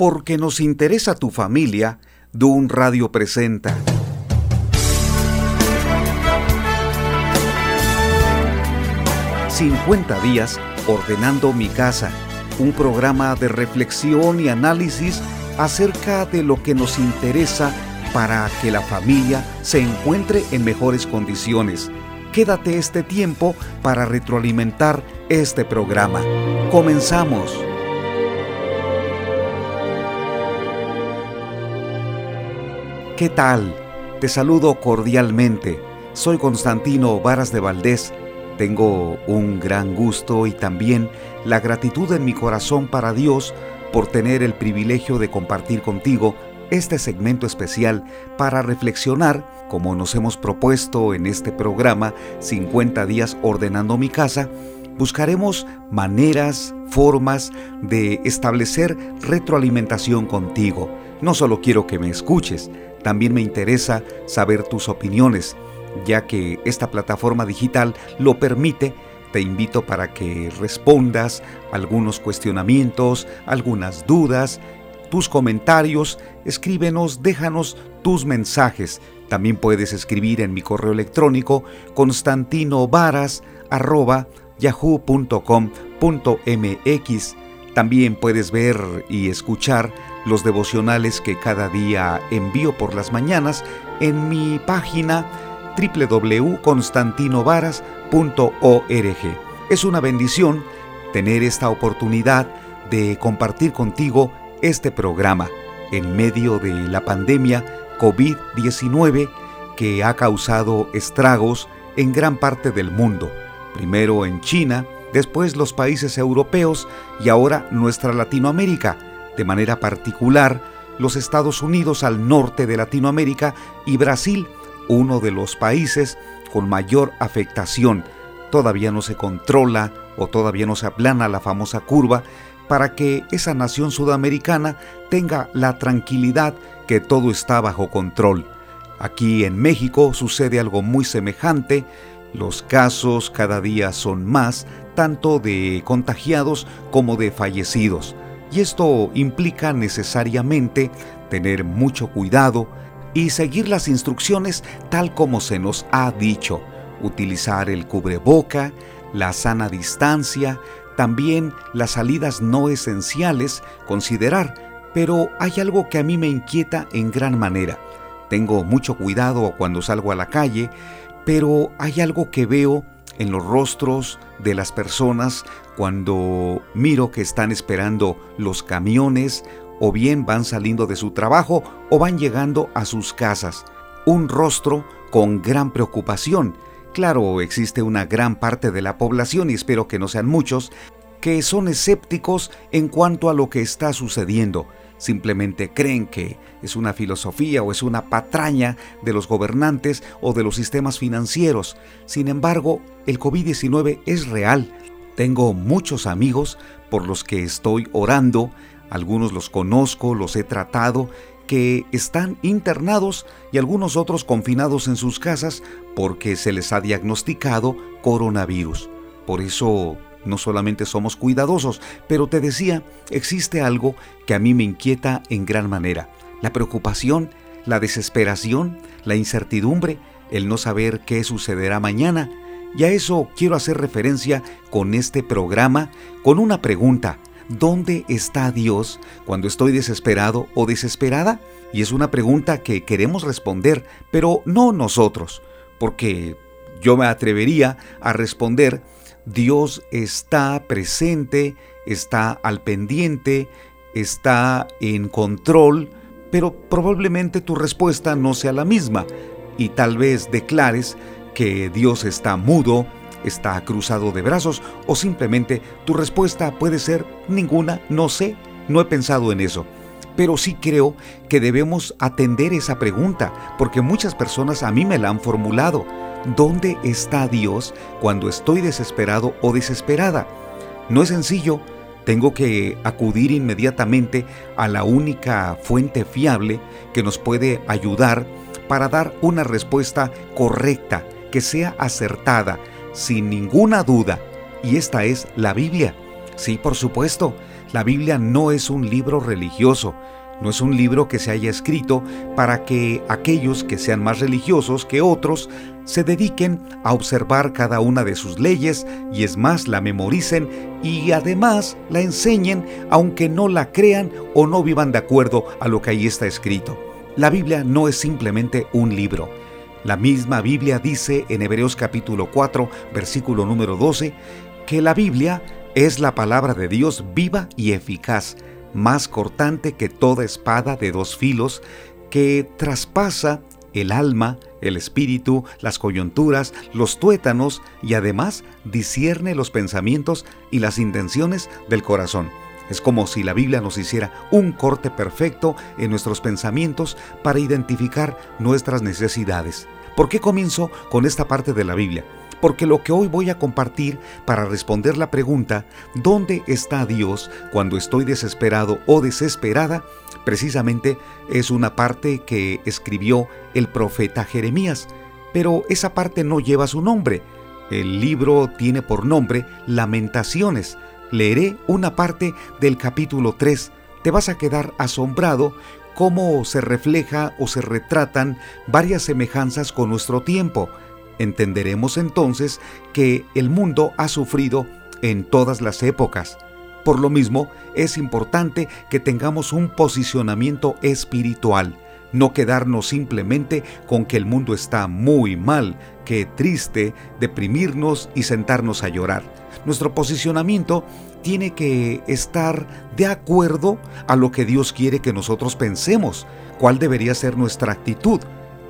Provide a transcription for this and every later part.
Porque nos interesa tu familia, Dun Radio presenta. ...50 días ordenando mi casa... ...un programa de reflexión y análisis... ...acerca de lo que nos interesa... ...para que la familia se encuentre en mejores condiciones... Quédate este tiempo para retroalimentar este programa. Comenzamos. ¿Qué tal? Te saludo cordialmente. Soy Constantino Varas de Valdés. Tengo un gran gusto y también la gratitud en mi corazón para Dios por tener el privilegio de compartir contigo este segmento especial para reflexionar, como nos hemos propuesto en este programa 50 días ordenando mi casa, buscaremos maneras, formas de establecer retroalimentación contigo. No solo quiero que me escuches, también me interesa saber tus opiniones, ya que esta plataforma digital lo permite. Te invito para que respondas algunos cuestionamientos, algunas dudas, tus comentarios, escríbenos, déjanos tus mensajes. También puedes escribir en mi correo electrónico constantinovaras.yahoo.com.mx. También puedes ver y escuchar los devocionales que cada día envío por las mañanas en mi página www.constantinovaras.org. Es una bendición tener esta oportunidad de compartir contigo este programa en medio de la pandemia COVID-19 que ha causado estragos en gran parte del mundo, primero en China, después los países europeos y ahora nuestra Latinoamérica, de manera particular los Estados Unidos al norte de Latinoamérica y Brasil, uno de los países con mayor afectación. Todavía no se controla o todavía no se aplana la famosa curva para que esa nación sudamericana tenga la tranquilidad que todo está bajo control. Aquí en México sucede algo muy semejante, los casos cada día son más, tanto de contagiados como de fallecidos y esto implica necesariamente tener mucho cuidado y seguir las instrucciones tal como se nos ha dicho, utilizar el cubreboca, la sana distancia, también las salidas no esenciales, considerar, pero hay algo que a mí me inquieta en gran manera. Tengo mucho cuidado cuando salgo a la calle, pero hay algo que veo en los rostros de las personas cuando miro que están esperando los camiones o bien van saliendo de su trabajo o van llegando a sus casas. Un rostro con gran preocupación. Claro, existe una gran parte de la población, y espero que no sean muchos, que son escépticos en cuanto a lo que está sucediendo simplemente creen que es una filosofía o es una patraña de los gobernantes o de los sistemas financieros. Sin embargo, el COVID-19 es real. Tengo muchos amigos por los que estoy orando, algunos los conozco, los he tratado, que están internados y algunos otros confinados en sus casas porque se les ha diagnosticado coronavirus. Por eso no solamente somos cuidadosos, pero te decía, existe algo que a mí me inquieta en gran manera. La preocupación, la desesperación, la incertidumbre, el no saber qué sucederá mañana. Y a eso quiero hacer referencia con este programa, con una pregunta. ¿Dónde está Dios cuando estoy desesperado o desesperada? Y es una pregunta que queremos responder, pero no nosotros, porque yo me atrevería a responder Dios está presente, está al pendiente, está en control, pero probablemente tu respuesta no sea la misma y tal vez declares que Dios está mudo, está cruzado de brazos o simplemente tu respuesta puede ser ninguna, no sé, no he pensado en eso. Pero sí creo que debemos atender esa pregunta porque muchas personas a mí me la han formulado. ¿Dónde está Dios cuando estoy desesperado o desesperada? No es sencillo, tengo que acudir inmediatamente a la única fuente fiable que nos puede ayudar para dar una respuesta correcta, que sea acertada, sin ninguna duda, y esta es la Biblia. Sí, por supuesto, La Biblia no es un libro religioso, no es un libro que se haya escrito para que aquellos que sean más religiosos que otros se dediquen a observar cada una de sus leyes y es más la memoricen y además la enseñen aunque no la crean o no vivan de acuerdo a lo que ahí está escrito. La Biblia no es simplemente un libro. La misma Biblia dice en Hebreos capítulo 4, versículo número 12, que la Biblia es la palabra de Dios viva y eficaz, más cortante que toda espada de dos filos, que traspasa el alma, el espíritu, las coyunturas, los tuétanos y además discierne los pensamientos y las intenciones del corazón. Es como si la Biblia nos hiciera un corte perfecto en nuestros pensamientos para identificar nuestras necesidades. ¿Por qué comienzo con esta parte de la Biblia? Porque lo que hoy voy a compartir para responder la pregunta ¿dónde está Dios cuando estoy desesperado o desesperada? precisamente es una parte que escribió el profeta Jeremías, pero esa parte no lleva su nombre. El libro tiene por nombre Lamentaciones. Leeré una parte del capítulo 3. Te vas a quedar asombrado cómo se refleja o se retratan varias semejanzas con nuestro tiempo entenderemos entonces que el mundo ha sufrido en todas las épocas. Por lo mismo, es importante que tengamos un posicionamiento espiritual, no quedarnos simplemente con que el mundo está muy mal, que triste, deprimirnos y sentarnos a llorar. Nuestro posicionamiento tiene que estar de acuerdo a lo que Dios quiere que nosotros pensemos, cuál debería ser nuestra actitud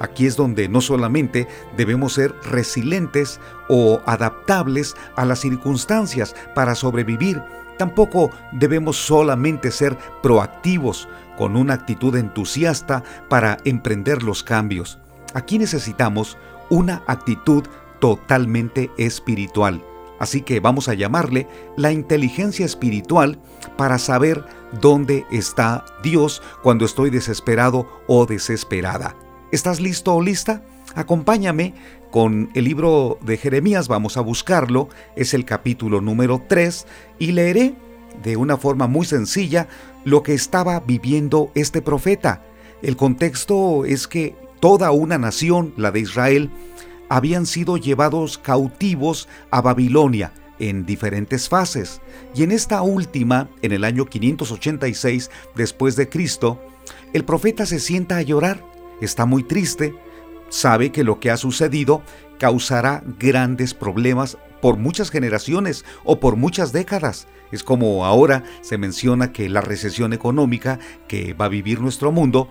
Aquí es donde no solamente debemos ser resilientes o adaptables a las circunstancias para sobrevivir, tampoco debemos solamente ser proactivos con una actitud entusiasta para emprender los cambios. Aquí necesitamos una actitud totalmente espiritual. Así que vamos a llamarle la inteligencia espiritual para saber dónde está Dios cuando estoy desesperado o desesperada. ¿Estás listo o lista? Acompáñame con el libro de Jeremías, vamos a buscarlo, es el capítulo número 3 y leeré de una forma muy sencilla lo que estaba viviendo este profeta. El contexto es que toda una nación, la de Israel, habían sido llevados cautivos a Babilonia en diferentes fases. Y en esta última, en el año 586 después de Cristo, el profeta se sienta a llorar está muy triste, sabe que lo que ha sucedido causará grandes problemas por muchas generaciones o por muchas décadas. Es como ahora se menciona que la recesión económica que va a vivir nuestro mundo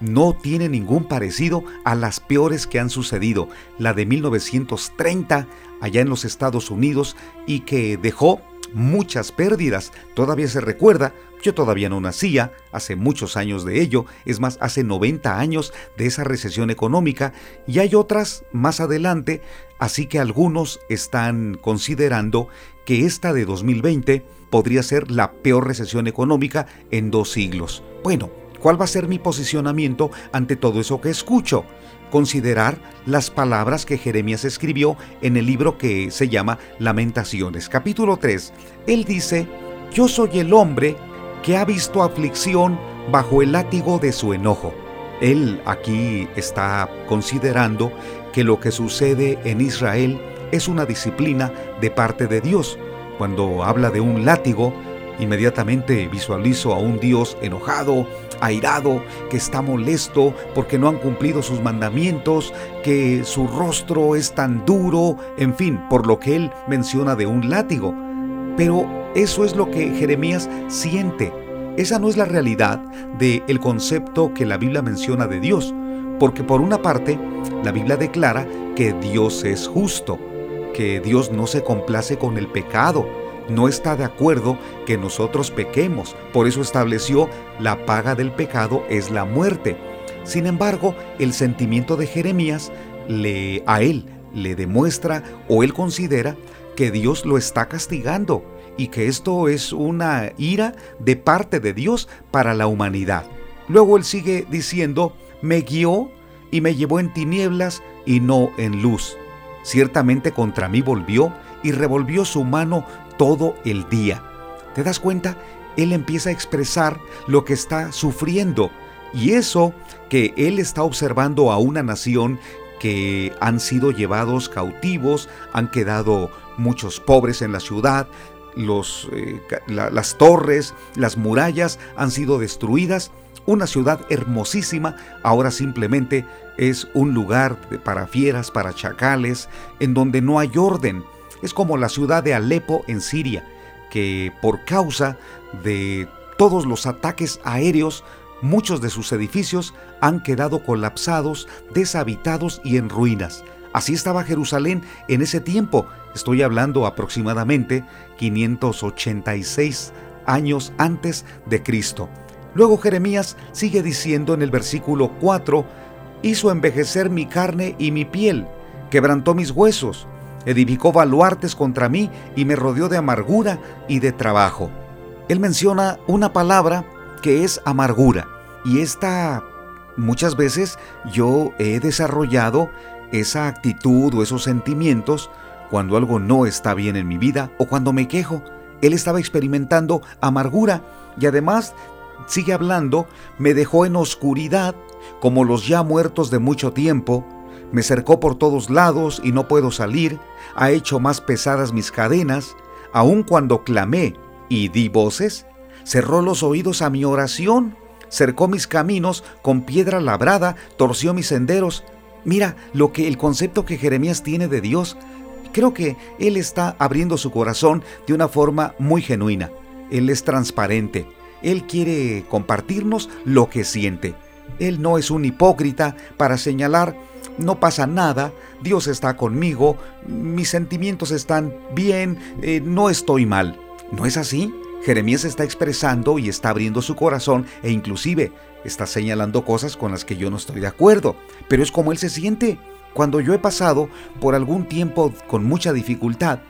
no tiene ningún parecido a las peores que han sucedido, la de 1930 allá en los Estados Unidos y que dejó muchas pérdidas. Todavía se recuerda, yo todavía no nacía, hace muchos años de ello, es más, hace 90 años de esa recesión económica, y hay otras más adelante, así que algunos están considerando que esta de 2020 podría ser la peor recesión económica en dos siglos. Bueno, ¿cuál va a ser mi posicionamiento ante todo eso que escucho? Considerar las palabras que Jeremías escribió en el libro que se llama Lamentaciones. Capítulo 3. Él dice, Yo soy el hombre que ha visto aflicción bajo el látigo de su enojo. Él aquí está considerando que lo que sucede en Israel es una disciplina de parte de Dios. Cuando habla de un látigo, inmediatamente visualizo a un Dios enojado, airado, que está molesto porque no han cumplido sus mandamientos, que su rostro es tan duro, en fin, por lo que él menciona de un látigo. Pero eso es lo que Jeremías siente. Esa no es la realidad del el concepto que la Biblia menciona de Dios, porque por una parte, la Biblia declara que Dios es justo, que Dios no se complace con el pecado, no está de acuerdo que nosotros pequemos, por eso estableció la paga del pecado es la muerte. Sin embargo, el sentimiento de Jeremías a él le demuestra o él considera que Dios lo está castigando y que esto es una ira de parte de Dios para la humanidad. Luego él sigue diciendo, me guió y me llevó en tinieblas y no en luz. Ciertamente contra mí volvió y revolvió su mano todo el día. ¿Te das cuenta? él empieza a expresar lo que está sufriendo. Y eso que él está observando a una nación que han sido llevados cautivos, han quedado muchos pobres en la ciudad, eh, las torres, las murallas han sido destruidas. Una ciudad hermosísima ahora simplemente es un lugar para fieras, para chacales, en donde no hay orden. Es como la ciudad de Alepo en Siria, que por causa de todos los ataques aéreos, muchos de sus edificios han quedado colapsados, deshabitados y en ruinas. Así estaba Jerusalén en ese tiempo. Estoy hablando aproximadamente 586 años antes de Cristo. Luego Jeremías sigue diciendo en el versículo 4, hizo envejecer mi carne y mi piel, quebrantó mis huesos, edificó baluartes contra mí y me rodeó de amargura y de trabajo. Él menciona una palabra que es amargura y esta muchas veces yo he desarrollado esa actitud o esos sentimientos cuando algo no está bien en mi vida o cuando me quejo. Él estaba experimentando amargura y además sigue hablando, me dejó en oscuridad como los ya muertos de mucho tiempo, me cercó por todos lados y no puedo salir, ha hecho más pesadas mis cadenas, aun cuando clamé y di voces, cerró los oídos a mi oración, cercó mis caminos con piedra labrada, torció mis senderos. Mira lo que el concepto que Jeremías tiene de Dios. Creo que él está abriendo su corazón de una forma muy genuina. Él es transparente. Él quiere compartirnos lo que siente. Él no es un hipócrita para señalar, no pasa nada, Dios está conmigo, mis sentimientos están bien, eh, no estoy mal. ¿No es así? Jeremías está expresando y está abriendo su corazón e inclusive está señalando cosas con las que yo no estoy de acuerdo, pero es como él se siente. Cuando yo he pasado por algún tiempo con mucha dificultad,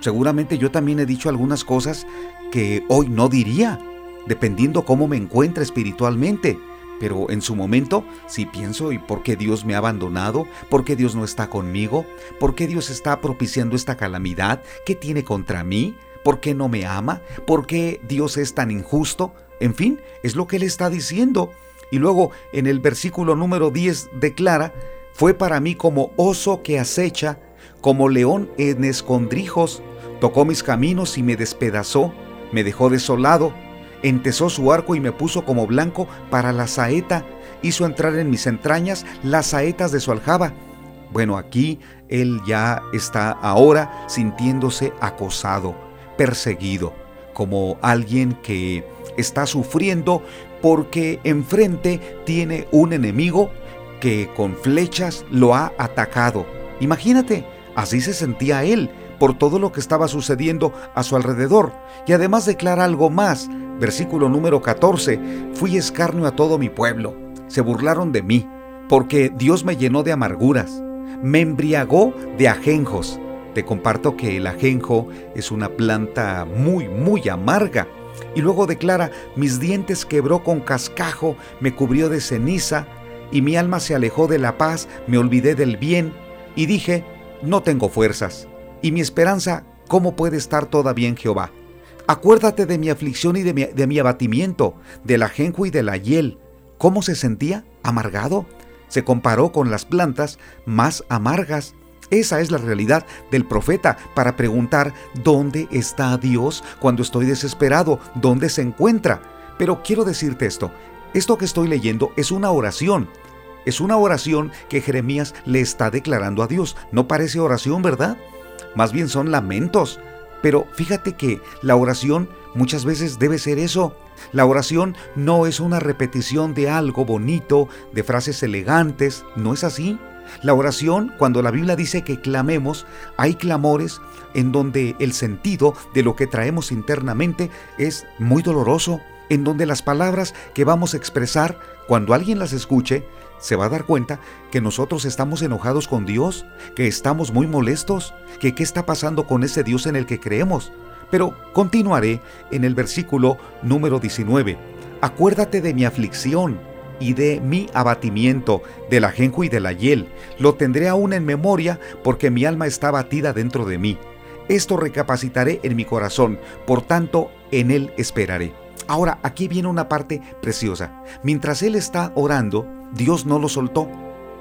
seguramente yo también he dicho algunas cosas que hoy no diría, dependiendo cómo me encuentre espiritualmente. Pero en su momento, si pienso, ¿y por qué Dios me ha abandonado? ¿Por qué Dios no está conmigo? ¿Por qué Dios está propiciando esta calamidad? ¿Qué tiene contra mí? ¿Por qué no me ama? ¿Por qué Dios es tan injusto? En fin, es lo que él está diciendo. Y luego en el versículo número 10 declara, fue para mí como oso que acecha, como león en escondrijos, tocó mis caminos y me despedazó, me dejó desolado, entesó su arco y me puso como blanco para la saeta, hizo entrar en mis entrañas las saetas de su aljaba. Bueno, aquí él ya está ahora sintiéndose acosado, perseguido, como alguien que está sufriendo porque enfrente tiene un enemigo que con flechas lo ha atacado. Imagínate, así se sentía él por todo lo que estaba sucediendo a su alrededor. Y además declara algo más, Versículo número 14. Fui escarnio a todo mi pueblo. Se burlaron de mí, porque Dios me llenó de amarguras. Me embriagó de ajenjos. Te comparto que el ajenjo es una planta muy, muy amarga. Y luego declara, mis dientes quebró con cascajo, me cubrió de ceniza, y mi alma se alejó de la paz, me olvidé del bien, y dije, no tengo fuerzas. Y mi esperanza, ¿cómo puede estar todavía en Jehová? Acuérdate de mi aflicción y de mi, abatimiento, del ajenjo y de la hiel. ¿Cómo se sentía? Amargado. Se comparó con las plantas más amargas. Esa es la realidad del profeta para preguntar dónde está Dios cuando estoy desesperado, dónde se encuentra. Pero quiero decirte esto, esto que estoy leyendo es una oración. Es una oración que Jeremías le está declarando a Dios. No parece oración, ¿verdad? Más bien son lamentos, pero fíjate que la oración muchas veces debe ser eso. La oración no es una repetición de algo bonito, de frases elegantes, no es así. La oración, cuando la Biblia dice que clamemos, hay clamores en donde el sentido de lo que traemos internamente es muy doloroso, en donde las palabras que vamos a expresar, cuando alguien las escuche, se va a dar cuenta que nosotros estamos enojados con Dios, que estamos muy molestos, que qué está pasando con ese Dios en el que creemos. Pero continuaré en el versículo número 19. Acuérdate de mi aflicción y de mi abatimiento, del ajenjo y de la hiel. Lo tendré aún en memoria porque mi alma está batida dentro de mí. Esto recapacitaré en mi corazón, por tanto en él esperaré. Ahora, aquí viene una parte preciosa. Mientras él está orando, Dios no lo soltó.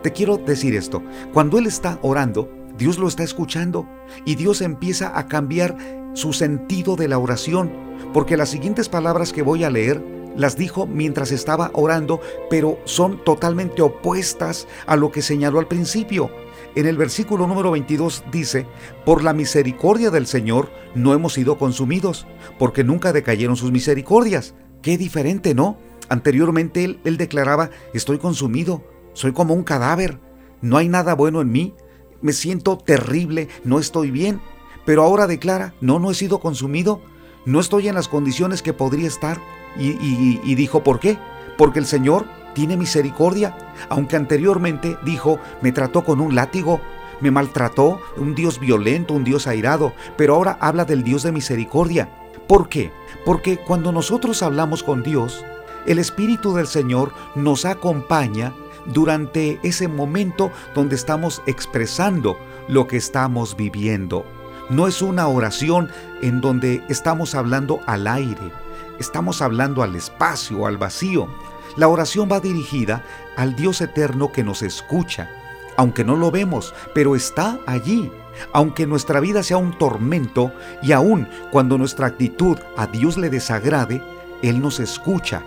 Te quiero decir esto. Cuando él está orando, Dios lo está escuchando y Dios empieza a cambiar su sentido de la oración, porque las siguientes palabras que voy a leer las dijo mientras estaba orando, pero son totalmente opuestas a lo que señaló al principio. En el versículo número 22 dice, por la misericordia del Señor no hemos sido consumidos, porque nunca decayeron sus misericordias. Qué diferente, ¿no? Anteriormente él, declaraba, estoy consumido, soy como un cadáver, no hay nada bueno en mí, me siento terrible, no estoy bien. Pero ahora declara, no, no he sido consumido, no estoy en las condiciones que podría estar. Y, dijo, ¿por qué? Porque el Señor tiene misericordia, aunque anteriormente dijo, me trató con un látigo, me maltrató, un Dios violento, un Dios airado, pero ahora habla del Dios de misericordia. ¿Por qué? Porque cuando nosotros hablamos con Dios, el Espíritu del Señor nos acompaña durante ese momento donde estamos expresando lo que estamos viviendo. No es una oración en donde estamos hablando al aire, estamos hablando al espacio, al vacío. La oración va dirigida al Dios eterno que nos escucha, aunque no lo vemos, pero está allí. Aunque nuestra vida sea un tormento y aun cuando nuestra actitud a Dios le desagrade, Él nos escucha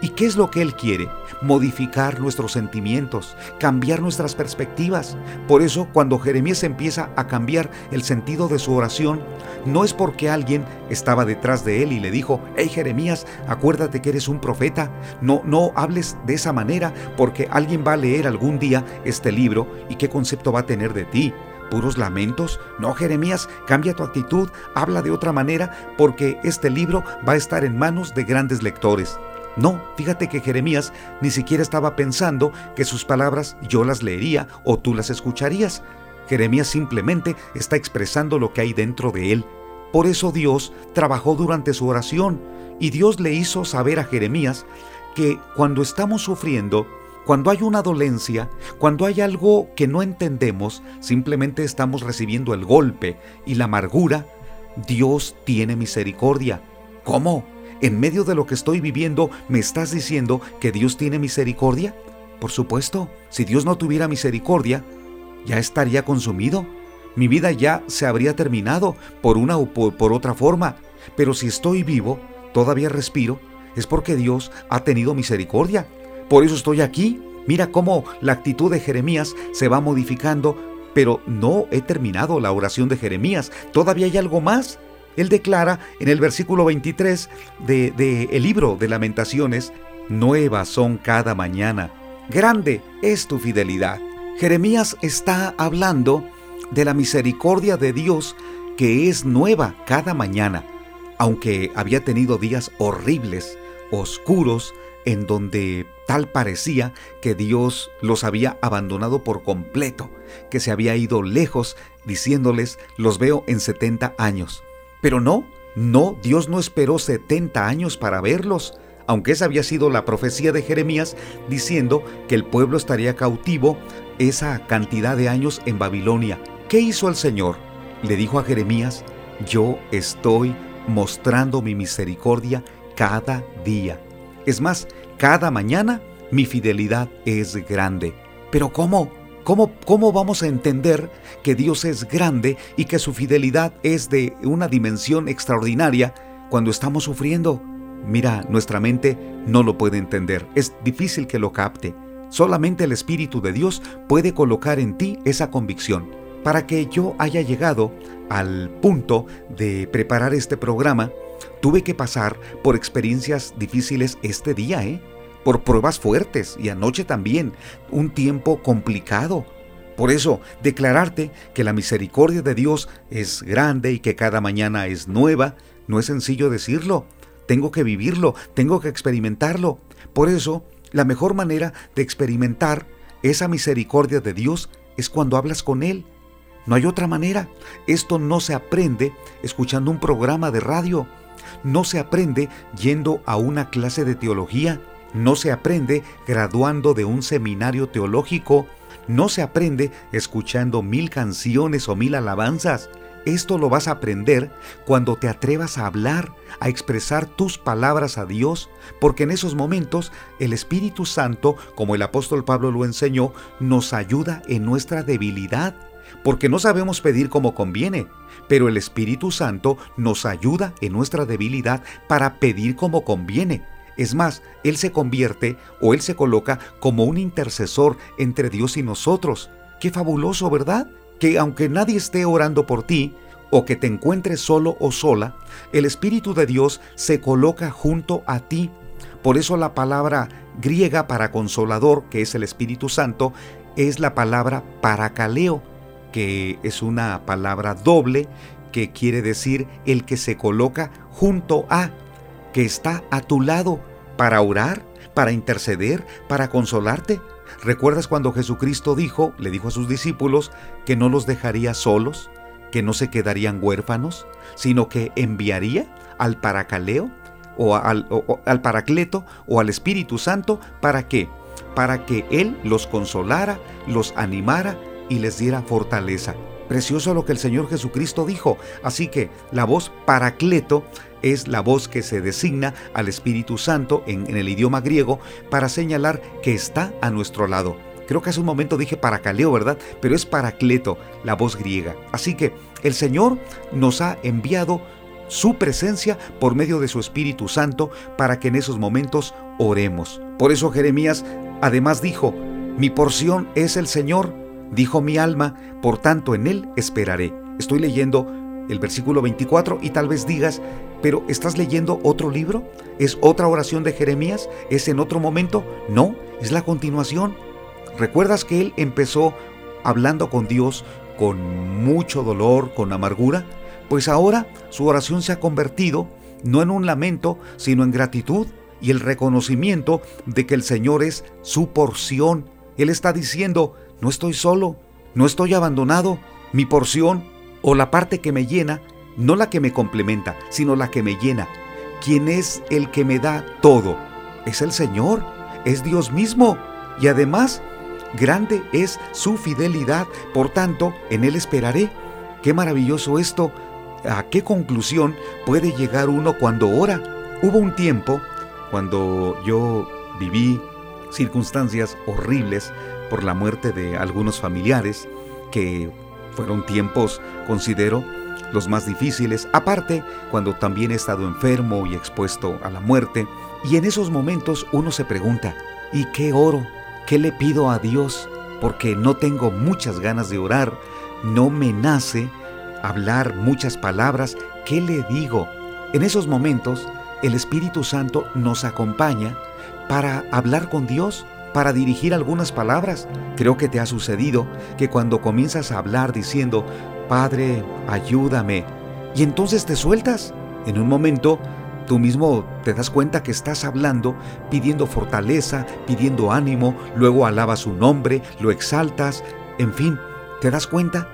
¿Y qué es lo que Él quiere? Modificar nuestros sentimientos, cambiar nuestras perspectivas. Por eso cuando Jeremías empieza a cambiar el sentido de su oración, no es porque alguien estaba detrás de él y le dijo, hey Jeremías, acuérdate que eres un profeta, no, no hables de esa manera porque alguien va a leer algún día este libro y qué concepto va a tener de ti puros lamentos? No, Jeremías, cambia tu actitud, habla de otra manera, porque este libro va a estar en manos de grandes lectores. No, fíjate que Jeremías ni siquiera estaba pensando que sus palabras yo las leería o tú las escucharías. Jeremías simplemente está expresando lo que hay dentro de él. Por eso Dios trabajó durante su oración y Dios le hizo saber a Jeremías que cuando estamos sufriendo, cuando hay una dolencia, cuando hay algo que no entendemos, simplemente estamos recibiendo el golpe y la amargura, Dios tiene misericordia. ¿Cómo? En medio de lo que estoy viviendo, ¿me estás diciendo que Dios tiene misericordia? Por supuesto, si Dios no tuviera misericordia, ya estaría consumido. Mi vida ya se habría terminado por una o por, otra forma. Pero si estoy vivo, todavía respiro, es porque Dios ha tenido misericordia. Por eso estoy aquí. Mira cómo la actitud de Jeremías se va modificando, pero no he terminado la oración de Jeremías. Todavía hay algo más. Él declara en el versículo 23 del de, el libro de lamentaciones, Nuevas son cada mañana, grande es tu fidelidad. Jeremías está hablando de la misericordia de Dios que es nueva cada mañana, aunque había tenido días horribles, oscuros, en donde tal parecía que Dios los había abandonado por completo, que se había ido lejos, diciéndoles, los veo en 70 años. Pero no, no, Dios no esperó 70 años para verlos, aunque esa había sido la profecía de Jeremías diciendo que el pueblo estaría cautivo esa cantidad de años en Babilonia. ¿Qué hizo el Señor? Le dijo a Jeremías, yo estoy mostrando mi misericordia cada día. Es más, cada mañana mi fidelidad es grande. Pero ¿cómo? ¿Cómo, ¿Cómo vamos a entender que Dios es grande y que su fidelidad es de una dimensión extraordinaria cuando estamos sufriendo? Mira, nuestra mente no lo puede entender, es difícil que lo capte. Solamente el Espíritu de Dios puede colocar en ti esa convicción. Para que yo haya llegado al punto de preparar este programa, tuve que pasar por experiencias difíciles este día, ¿eh? Por pruebas fuertes y anoche también, un tiempo complicado. Por eso, declararte que la misericordia de Dios es grande y que cada mañana es nueva, no es sencillo decirlo. Tengo que vivirlo, tengo que experimentarlo. Por eso, la mejor manera de experimentar esa misericordia de Dios es cuando hablas con Él. No hay otra manera. Esto no se aprende escuchando un programa de radio. No se aprende yendo a una clase de teología no se aprende graduando de un seminario teológico, no se aprende escuchando mil canciones o mil alabanzas. esto lo vas a aprender cuando te atrevas a hablar, a expresar tus palabras a Dios, porque en esos momentos el Espíritu Santo, como el apóstol Pablo lo enseñó, nos ayuda en nuestra debilidad, porque no sabemos pedir como conviene, pero el Espíritu Santo nos ayuda en nuestra debilidad para pedir como conviene. Es más, Él se convierte o Él se coloca como un intercesor entre Dios y nosotros. Qué fabuloso, ¿verdad? Que aunque nadie esté orando por ti, o que te encuentres solo o sola, el Espíritu de Dios se coloca junto a ti. Por eso la palabra griega para consolador, que es el Espíritu Santo, es la palabra paracaleo, que es una palabra doble que quiere decir el que se coloca junto a, que está a tu lado para orar, para interceder, para consolarte. ¿Recuerdas cuando Jesucristo dijo, le dijo a sus discípulos, que no los dejaría solos, que no se quedarían huérfanos, sino que enviaría al paracaleo o al, al paracleto o al Espíritu Santo para qué? Para que Él los consolara, los animara y les diera fortaleza. Precioso lo que el Señor Jesucristo dijo. Así que la voz paracleto es la voz que se designa al Espíritu Santo en, el idioma griego para señalar que está a nuestro lado. Creo que hace un momento dije paracaleo, ¿verdad? Pero es paracleto, la voz griega. Así que el Señor nos ha enviado su presencia por medio de su Espíritu Santo para que en esos momentos oremos. Por eso Jeremías además dijo, mi porción es el Señor, Dijo mi alma, por tanto en él esperaré. Estoy leyendo el versículo 24 y tal vez digas, pero ¿estás leyendo otro libro? ¿Es otra oración de Jeremías? ¿Es en otro momento? No, es la continuación. ¿Recuerdas que él empezó hablando con Dios con mucho dolor, con amargura? Pues ahora su oración se ha convertido no en un lamento, sino en gratitud y el reconocimiento de que el Señor es su porción. Él está diciendo, no estoy solo, no estoy abandonado. Mi porción o la parte que me llena, no la que me complementa, sino la que me llena. ¿Quién es el que me da todo? Es el Señor, es Dios mismo. Y además, grande es su fidelidad, por tanto, en Él esperaré. Qué maravilloso esto. ¿A qué conclusión puede llegar uno cuando ora? Hubo un tiempo cuando yo viví circunstancias horribles por la muerte de algunos familiares, que fueron tiempos, considero, los más difíciles, aparte cuando también he estado enfermo y expuesto a la muerte, y en esos momentos uno se pregunta, ¿y qué oro? ¿Qué le pido a Dios? Porque no tengo muchas ganas de orar, no me nace hablar muchas palabras, ¿qué le digo? En esos momentos, el Espíritu Santo nos acompaña para hablar con Dios para dirigir algunas palabras. Creo que te ha sucedido que cuando comienzas a hablar diciendo, Padre, ayúdame, y entonces te sueltas. En un momento, tú mismo te das cuenta que estás hablando, pidiendo fortaleza, pidiendo ánimo, luego alabas su nombre, lo exaltas, en fin, ¿te das cuenta?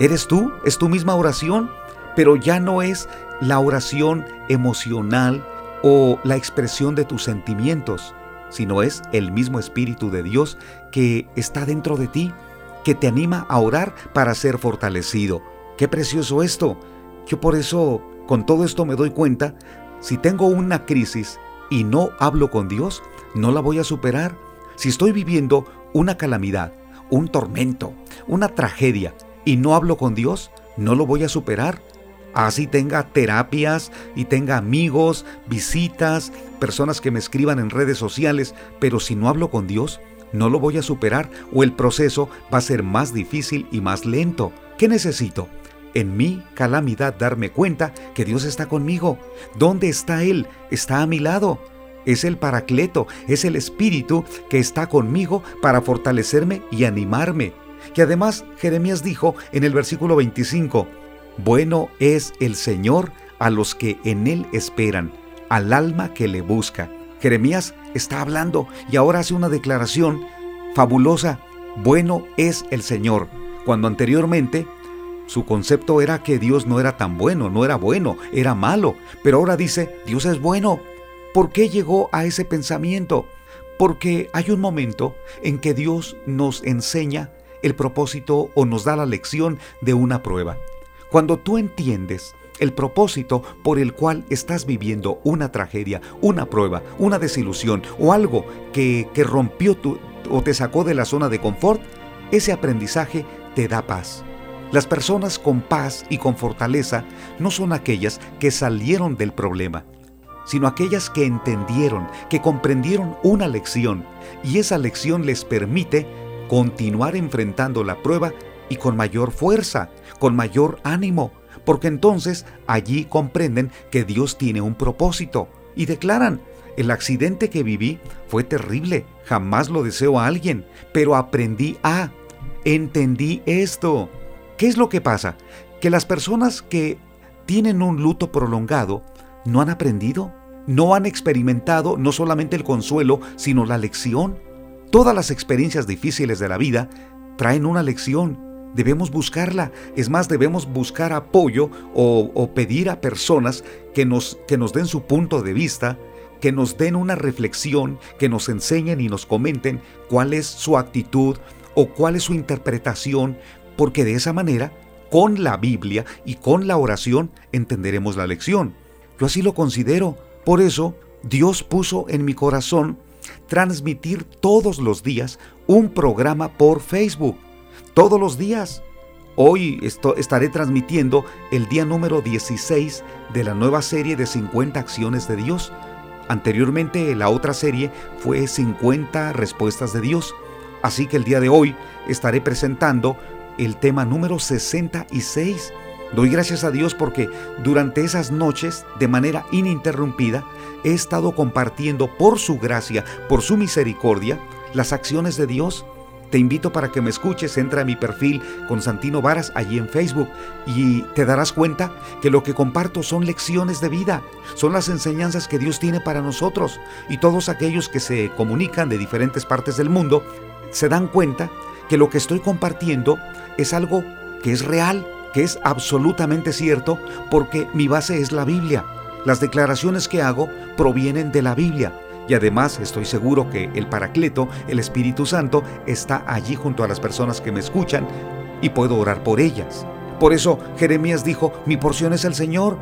¿Eres tú? ¿Es tu misma oración? Pero ya no es la oración emocional o la expresión de tus sentimientos sino es el mismo Espíritu de Dios que está dentro de ti, que te anima a orar para ser fortalecido. Qué precioso esto. Yo por eso, con todo esto me doy cuenta, si tengo una crisis y no hablo con Dios, no la voy a superar. Si estoy viviendo una calamidad, un tormento, una tragedia, y no hablo con Dios, no lo voy a superar así tenga terapias y tenga amigos, visitas, personas que me escriban en redes sociales, pero si no hablo con Dios, no lo voy a superar o el proceso va a ser más difícil y más lento. ¿Qué necesito? En mi calamidad darme cuenta que Dios está conmigo. ¿Dónde está Él? Está a mi lado. Es el Paracleto, es el Espíritu que está conmigo para fortalecerme y animarme. Que además Jeremías dijo en el versículo 25, bueno es el Señor a los que en Él esperan, al alma que le busca. Jeremías está hablando y ahora hace una declaración fabulosa. Bueno es el Señor, cuando anteriormente su concepto era que Dios no era tan bueno, no era bueno, era malo, pero ahora dice, Dios es bueno. ¿Por qué llegó a ese pensamiento? Porque hay un momento en que Dios nos enseña el propósito o nos da la lección de una prueba. Cuando tú entiendes el propósito por el cual estás viviendo una tragedia, una prueba, una desilusión o algo que, que rompió tu, o te sacó de la zona de confort, ese aprendizaje te da paz. Las personas con paz y con fortaleza no son aquellas que salieron del problema, sino aquellas que entendieron, que comprendieron una lección y esa lección les permite continuar enfrentando la prueba y con mayor fuerza, con mayor ánimo, porque entonces allí comprenden que Dios tiene un propósito y declaran, el accidente que viví fue terrible, jamás lo deseo a alguien, pero aprendí a, entendí esto. ¿Qué es lo que pasa? Que las personas que tienen un luto prolongado no han aprendido, no han experimentado no solamente el consuelo, sino la lección. Todas las experiencias difíciles de la vida traen una lección debemos buscarla. Es más, debemos buscar apoyo o, pedir a personas que nos, que nos den su punto de vista, que nos den una reflexión, que nos enseñen y nos comenten cuál es su actitud o cuál es su interpretación, porque de esa manera, con la Biblia y con la oración, entenderemos la lección. Yo así lo considero. Por eso, Dios puso en mi corazón transmitir todos los días un programa por Facebook todos los días. Hoy estaré transmitiendo el día número 16 de la nueva serie de 50 acciones de Dios. Anteriormente la otra serie fue 50 respuestas de Dios. Así que el día de hoy estaré presentando el tema número 66. Doy gracias a Dios porque durante esas noches, de manera ininterrumpida, he estado compartiendo por su gracia, por su misericordia, las acciones de Dios te invito para que me escuches, entra a mi perfil Constantino Varas allí en Facebook y te darás cuenta que lo que comparto son lecciones de vida, son las enseñanzas que Dios tiene para nosotros y todos aquellos que se comunican de diferentes partes del mundo se dan cuenta que lo que estoy compartiendo es algo que es real, que es absolutamente cierto porque mi base es la Biblia. Las declaraciones que hago provienen de la Biblia y además estoy seguro que el Paracleto, el Espíritu Santo, está allí junto a las personas que me escuchan y puedo orar por ellas. Por eso Jeremías dijo, mi porción es el Señor.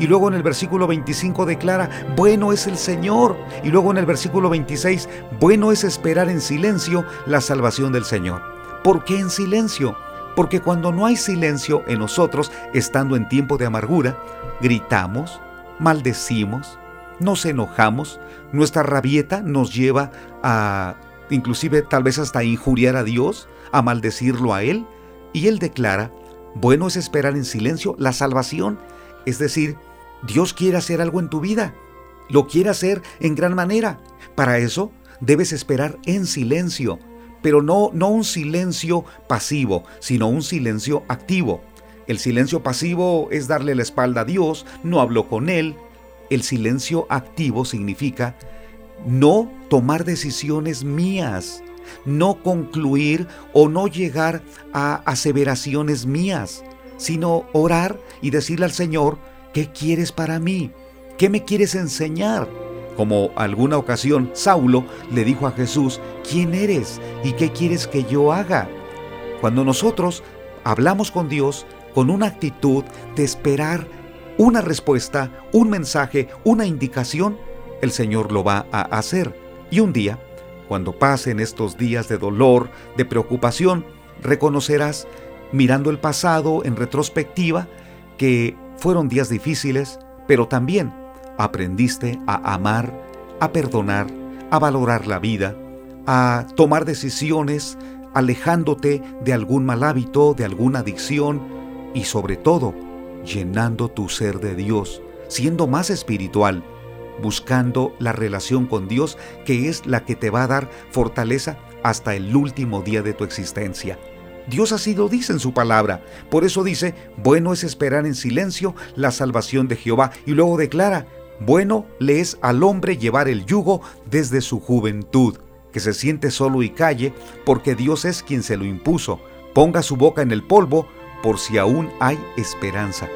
Y luego en el versículo 25 declara, bueno es el Señor. Y luego en el versículo 26, bueno es esperar en silencio la salvación del Señor. ¿Por qué en silencio? Porque cuando no hay silencio en nosotros, estando en tiempo de amargura, gritamos, maldecimos, nos enojamos, nuestra rabieta nos lleva a inclusive tal vez hasta injuriar a Dios, a maldecirlo a Él, y Él declara, bueno es esperar en silencio la salvación, es decir, Dios quiere hacer algo en tu vida, lo quiere hacer en gran manera. Para eso debes esperar en silencio, pero no, no un silencio pasivo, sino un silencio activo. El silencio pasivo es darle la espalda a Dios, no hablo con Él, el silencio activo significa no tomar decisiones mías, no concluir o no llegar a aseveraciones mías, sino orar y decirle al Señor, ¿qué quieres para mí? ¿Qué me quieres enseñar? Como alguna ocasión Saulo le dijo a Jesús, ¿quién eres y qué quieres que yo haga? Cuando nosotros hablamos con Dios con una actitud de esperar una respuesta, un mensaje, una indicación, el Señor lo va a hacer. Y un día, cuando pasen estos días de dolor, de preocupación, reconocerás, mirando el pasado en retrospectiva, que fueron días difíciles, pero también aprendiste a amar, a perdonar, a valorar la vida, a tomar decisiones alejándote de algún mal hábito, de alguna adicción y sobre todo llenando tu ser de Dios, siendo más espiritual, buscando la relación con Dios que es la que te va a dar fortaleza hasta el último día de tu existencia. Dios así lo dice en su palabra. Por eso dice, bueno es esperar en silencio la salvación de Jehová. Y luego declara, bueno le es al hombre llevar el yugo desde su juventud, que se siente solo y calle, porque Dios es quien se lo impuso. Ponga su boca en el polvo, por si aún hay esperanza.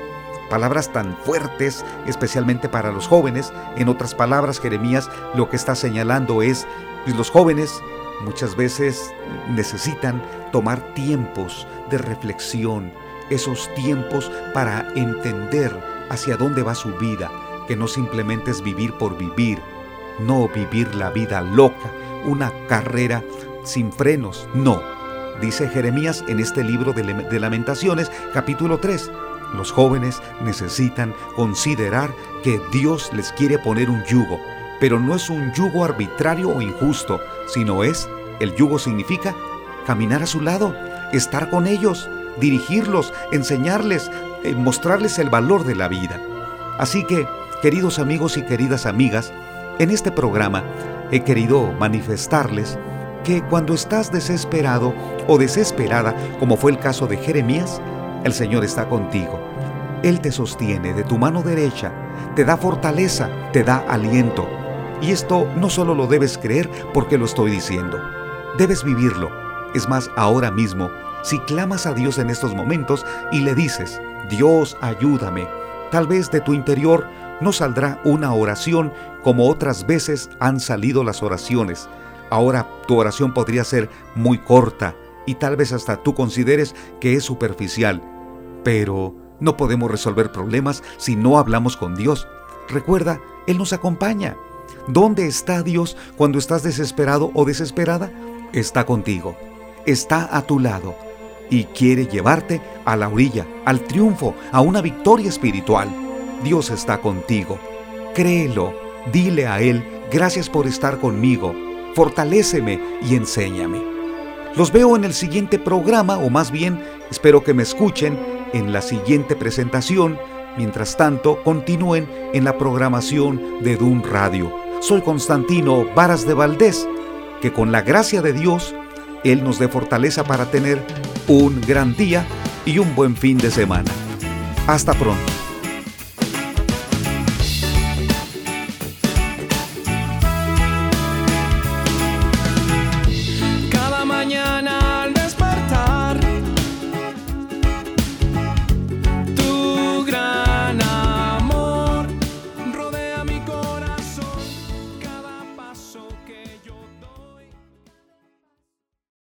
Palabras tan fuertes, especialmente para los jóvenes. En otras palabras, Jeremías lo que está señalando es, pues los jóvenes muchas veces necesitan tomar tiempos de reflexión, esos tiempos para entender hacia dónde va su vida, que no simplemente es vivir por vivir, no vivir la vida loca, una carrera sin frenos, no. Dice Jeremías en este libro de Lamentaciones, capítulo 3, los jóvenes necesitan considerar que Dios les quiere poner un yugo, pero no es un yugo arbitrario o injusto, sino es, el yugo significa caminar a su lado, estar con ellos, dirigirlos, enseñarles, eh, mostrarles el valor de la vida. Así que, queridos amigos y queridas amigas, en este programa he querido manifestarles que cuando estás desesperado o desesperada, como fue el caso de Jeremías, el Señor está contigo. Él te sostiene de tu mano derecha, te da fortaleza, te da aliento. Y esto no solo lo debes creer porque lo estoy diciendo, debes vivirlo. Es más, ahora mismo, si clamas a Dios en estos momentos y le dices, Dios, ayúdame, tal vez de tu interior no saldrá una oración como otras veces han salido las oraciones. Ahora tu oración podría ser muy corta y tal vez hasta tú consideres que es superficial. Pero no podemos resolver problemas si no hablamos con Dios. Recuerda, Él nos acompaña. ¿Dónde está Dios cuando estás desesperado o desesperada? Está contigo. Está a tu lado y quiere llevarte a la orilla, al triunfo, a una victoria espiritual. Dios está contigo. Créelo, dile a Él, gracias por estar conmigo, fortaléceme y enséñame. Los veo en el siguiente programa, o más bien, espero que me escuchen en la siguiente presentación. Mientras tanto, continúen en la programación de Dun Radio. Soy Constantino Varas de Valdés, que con la gracia de Dios, Él nos dé fortaleza para tener un gran día y un buen fin de semana. Hasta pronto.